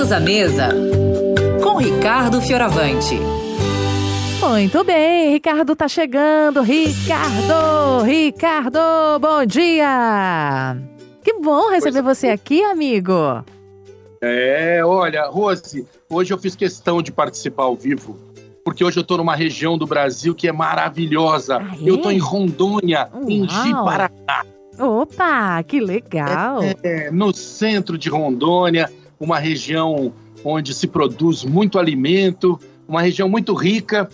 Todos à Mesa, com Ricardo Fioravante. Muito bem, Ricardo tá chegando. Ricardo, Ricardo, bom dia. Que bom receber você aqui, amigo. É, olha, Rose, hoje eu fiz questão de participar ao vivo, porque hoje eu tô numa região do Brasil que é maravilhosa. Ah, é? Eu tô em Rondônia, em Uau. Ji-Paraná. Opa, que legal. É, no centro de Rondônia, uma região onde se produz muito alimento, uma região muito rica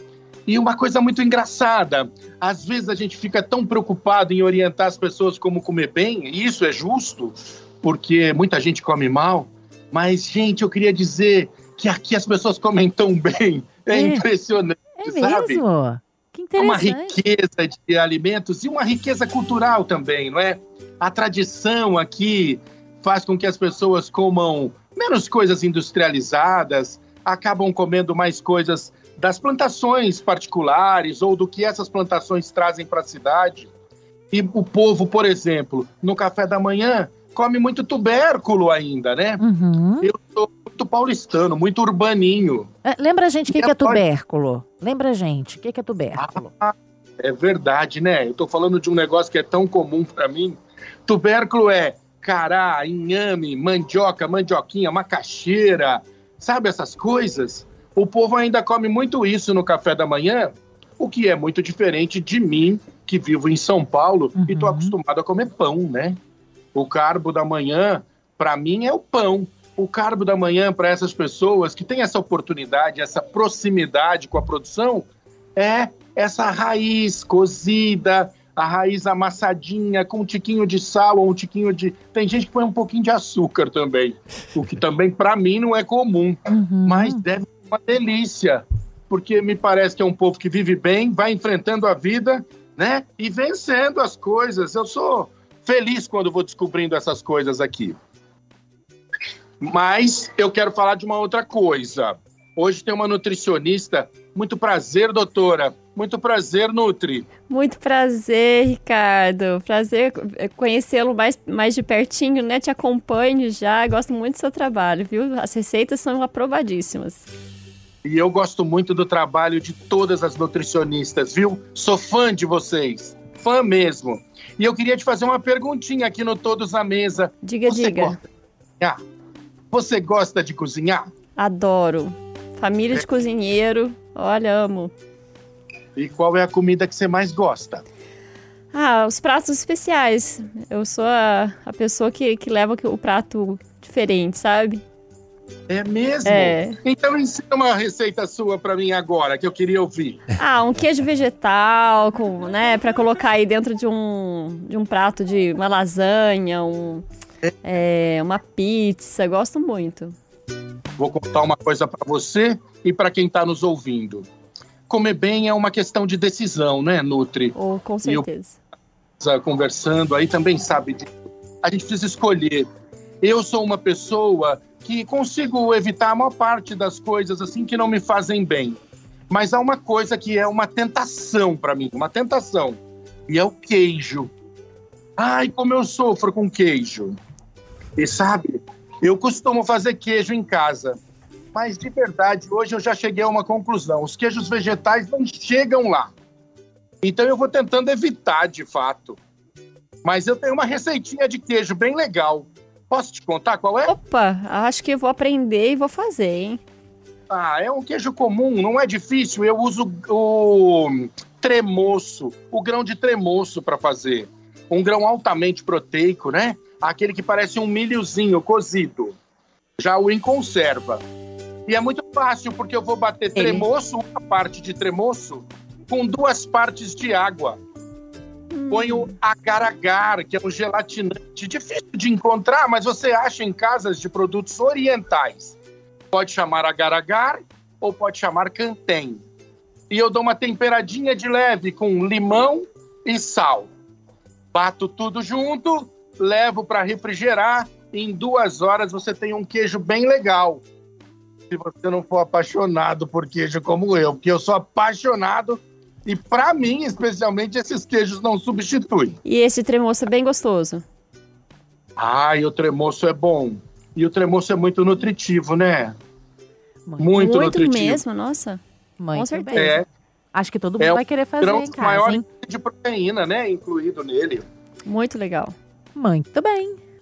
e uma coisa muito engraçada. Às vezes a gente fica tão preocupado em orientar as pessoas como comer bem, e isso é justo, porque muita gente come mal. Mas, gente, eu queria dizer que aqui as pessoas comem tão bem. É, É. impressionante, É sabe? mesmo? Que uma interessante. riqueza de alimentos e uma riqueza cultural também, não é? A tradição aqui faz com que as pessoas comam menos coisas industrializadas, acabam comendo mais coisas das plantações particulares ou do que essas plantações trazem para a cidade. E o povo, por exemplo, no café da manhã, come muito tubérculo ainda, né? Uhum. Eu sou muito paulistano, muito urbaninho. É, Lembra a gente o que, que é tubérculo? Lembra a gente o que, que é tubérculo? É verdade, né? Eu tô falando de um negócio que é tão comum para mim. Tubérculo é cará, inhame, mandioca, mandioquinha, macaxeira, sabe essas coisas? O povo ainda come muito isso no café da manhã, o que é muito diferente de mim, que vivo em São Paulo e tô Uhum. acostumado a comer pão, né? O carbo da manhã, para mim, é o pão. O carbo da manhã, para essas pessoas que têm essa oportunidade, essa proximidade com a produção, é essa raiz cozida, a raiz amassadinha, com um tiquinho de sal ou um tiquinho de. Tem gente que põe um pouquinho de açúcar também, o que também para mim não é comum, Uhum. mas deve ser uma delícia, porque me parece que é um povo que vive bem, vai enfrentando a vida, né? E vencendo as coisas. Eu sou feliz quando vou descobrindo essas coisas aqui. Mas eu quero falar de uma outra coisa. Hoje tem uma nutricionista. Muito prazer, doutora. Muito prazer, Nutri. Muito prazer, Ricardo. Prazer conhecê-lo mais, mais de pertinho, né? Te acompanho já, gosto muito do seu trabalho, viu? As receitas são aprovadíssimas. E eu gosto muito do trabalho de todas as nutricionistas, viu? Sou fã de vocês. Fã mesmo. E eu queria te fazer uma perguntinha aqui no Todos à Mesa. Diga, Você diga. gosta cozinhar? Você gosta de cozinhar? Adoro. Família de cozinheiro, olha, amo. E qual é a comida que você mais gosta? Ah, os pratos especiais. Eu sou a, a pessoa que, que leva o prato diferente, sabe? É mesmo? É. Então ensina uma receita sua pra mim agora, que eu queria ouvir. Ah, um queijo vegetal, com, né, para colocar aí dentro de um, de um prato de uma lasanha, um, é, uma pizza. Gosto muito. Vou contar uma coisa pra você e pra quem tá nos ouvindo. Comer bem é uma questão de decisão, né, Nutri? Ou com eu- certeza. Tá conversando aí também sabe. A gente precisa escolher. Eu sou uma pessoa que consigo evitar a maior parte das coisas assim que não me fazem bem. Mas há uma coisa que é uma tentação pra mim, uma tentação. E é o queijo. Ai, como eu sofro com queijo. E sabe, eu costumo fazer queijo em casa. Mas de verdade, hoje eu já cheguei a uma conclusão. Os queijos vegetais não chegam lá. Então eu vou tentando evitar, de fato. Mas eu tenho uma receitinha de queijo bem legal. Posso te contar qual é? Opa, acho que eu vou aprender e vou fazer, hein? Ah, é um queijo comum, não é difícil. Eu uso o tremoço, o grão de tremoço para fazer. Um grão altamente proteico, né? Aquele que parece um milhozinho cozido. Já o em conserva. E é muito fácil, porque eu vou bater Ele. tremoço, uma parte de tremoço, com duas partes de água. Ponho agar-agar, que é um gelatinante difícil de encontrar, mas você acha em casas de produtos orientais. Pode chamar agar-agar ou pode chamar cantem. E eu dou uma temperadinha de leve com limão e sal. Bato tudo junto, levo para refrigerar. Em duas horas você tem um queijo bem legal. Se você não for apaixonado por queijo como eu, porque eu sou apaixonado e para mim, especialmente, esses queijos não substituem. E esse tremoço é bem gostoso. Ai, o tremoço é bom. E o tremoço é muito nutritivo, né? Muito, Muito, Muito nutritivo. mesmo, nossa. muito com certeza. bem. É, Acho que todo mundo É vai querer fazer em casa, maior hein? de proteína, né? Incluído nele. Muito legal. Muito bem.